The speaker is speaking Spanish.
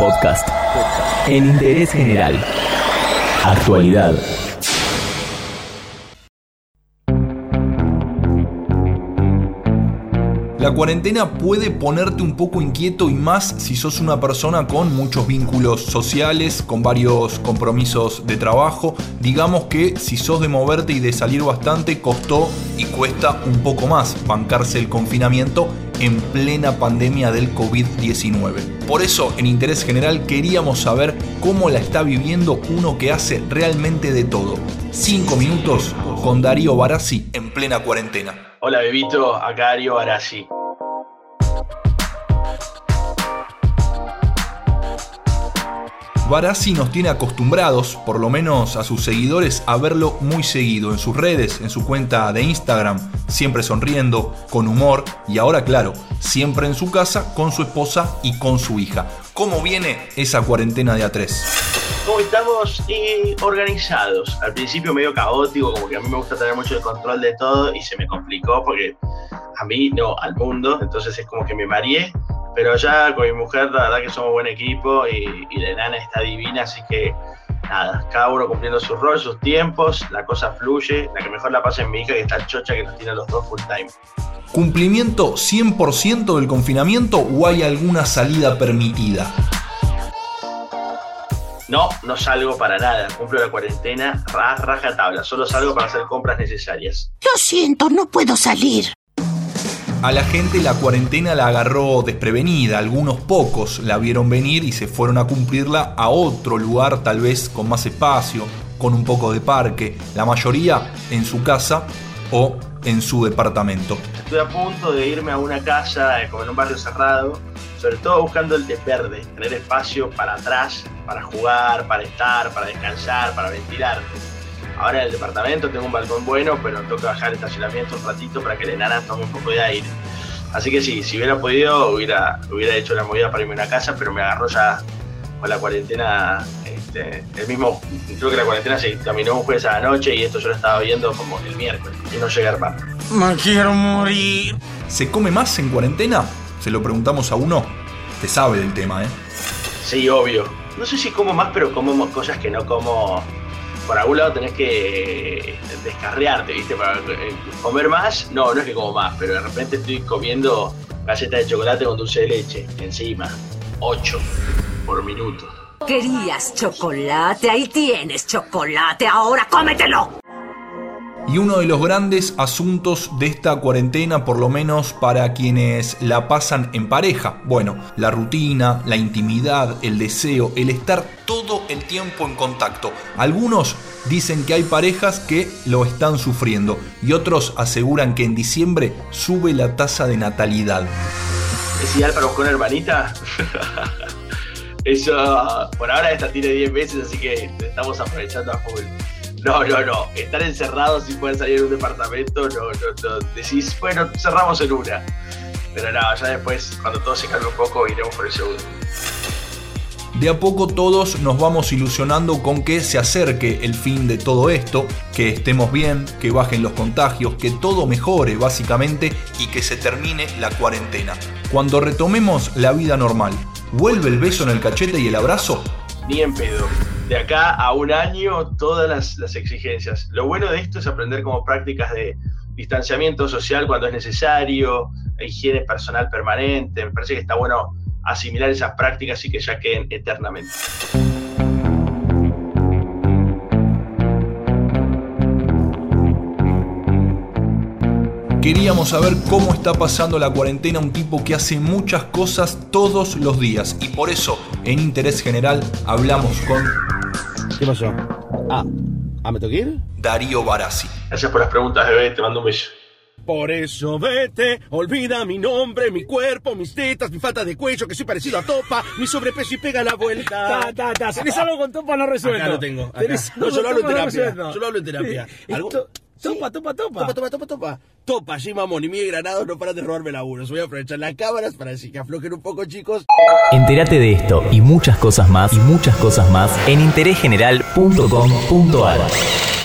Podcast. En interés general. Actualidad. La cuarentena puede ponerte un poco inquieto y más si sos una persona con muchos vínculos sociales, con varios compromisos de trabajo. Digamos que si sos de moverte y de salir bastante, costó y cuesta un poco más bancarse el confinamiento en plena pandemia del COVID-19. Por eso, en Interés General, queríamos saber cómo la está viviendo uno que hace realmente de todo. Cinco minutos con Darío Barassi en plena cuarentena. Hola bebito, acá Darío Barassi. Barassi nos tiene acostumbrados, por lo menos a sus seguidores, a verlo muy seguido en sus redes, en su cuenta de Instagram, siempre sonriendo, con humor y ahora claro, siempre en su casa con su esposa y con su hija. ¿Cómo viene esa cuarentena de A3? ¿Cómo estamos eh, organizados? Al principio medio caótico, como que a mí me gusta tener mucho el control de todo y se me complicó porque a mí no, al mundo, entonces es como que me mareé pero ya con mi mujer, la verdad que somos buen equipo y, la enana está divina, así que nada, cada uno cumpliendo su rol, sus tiempos, la cosa fluye, la que mejor la pasa es mi hija que está chocha que nos tiene los dos full time. ¿Cumplimiento 100% del confinamiento o hay alguna salida permitida? No, no salgo para nada. Cumplo la cuarentena raja tabla. Solo salgo para hacer compras necesarias. Lo siento, no puedo salir. A la gente la cuarentena la agarró desprevenida, algunos pocos la vieron venir y se fueron a cumplirla a otro lugar tal vez con más espacio, con un poco de parque, la mayoría en su casa o en su departamento. Estoy a punto de irme a una casa eh, como en un barrio cerrado, sobre todo buscando el de verde, tener espacio para atrás, para jugar, para estar, para descansar, para ventilar. Ahora en el departamento tengo un balcón bueno, pero tengo que bajar el estacionamiento un ratito para que la enana tome un poco de aire. Así que sí, si hubiera podido, hubiera, hubiera hecho la movida para irme a una casa, pero me agarró ya con la cuarentena. Este, el mismo, creo que la cuarentena se terminó un jueves a la noche y esto yo lo estaba viendo como el miércoles y no llegué a armar. Me quiero morir. ¿Se come más en cuarentena? Se lo preguntamos a uno que sabe del tema, ¿eh? Sí, obvio. No sé si como más, pero como cosas que no como por algún lado tenés que descarriarte, ¿viste? Para eh, comer más, no, no es que como más, pero de repente estoy comiendo galletas de chocolate con dulce de leche encima. 8 por minuto. Querías chocolate, ahí tienes chocolate, ahora cómetelo. Y uno de los grandes asuntos de esta cuarentena, por lo menos para quienes la pasan en pareja, bueno, la rutina, la intimidad, el deseo, el estar todo el tiempo en contacto. Algunos dicen que hay parejas que lo están sufriendo y otros aseguran que en diciembre sube la tasa de natalidad. ¿Es ideal para buscar una hermanita? Eso, por ahora esta tiene 10 meses, así que estamos aprovechando a full. No, no, no. Estar encerrados sin poder salir de un departamento, no, no, no. Decís, bueno, cerramos en una. Pero no, ya después, cuando todo se calme un poco, iremos por el segundo. De a poco todos nos vamos ilusionando con que se acerque el fin de todo esto, que estemos bien, que bajen los contagios, que todo mejore básicamente y que se termine la cuarentena. Cuando retomemos la vida normal, ¿vuelve el beso en el cachete y el abrazo? Ni en pedo de acá a un año todas las, exigencias. Lo bueno de esto es aprender como prácticas de distanciamiento social cuando es necesario, higiene personal permanente. Me parece que está bueno asimilar esas prácticas y que ya queden eternamente. Queríamos saber cómo está pasando la cuarentena un tipo que hace muchas cosas todos los días y por eso en Interés General hablamos con ¿Qué pasó? Ah, ¿ah me tengo ir? Darío Barassi. Gracias por las preguntas, bebé. Te mando un beso. Por eso vete, olvida mi nombre, mi cuerpo, mis tetas, mi falta de cuello, que soy parecido a Topa, mi sobrepeso y pega la vuelta. Ta, ta, ta. ¿Tenés algo con Topa no resuelto? Acá lo tengo. Acá. No, yo lo hablo en terapia. Yo lo hablo en terapia. ¿Algo? Topa, topa, topa. Topa, topa, topa, topa. Topa, sí, mamón. Y mi Granados no paran de robarme laburos. Voy a aprovechar las cámaras para decir que aflojen un poco, chicos. Entérate de esto y muchas cosas más, y muchas cosas más en interésgeneral.com.ar.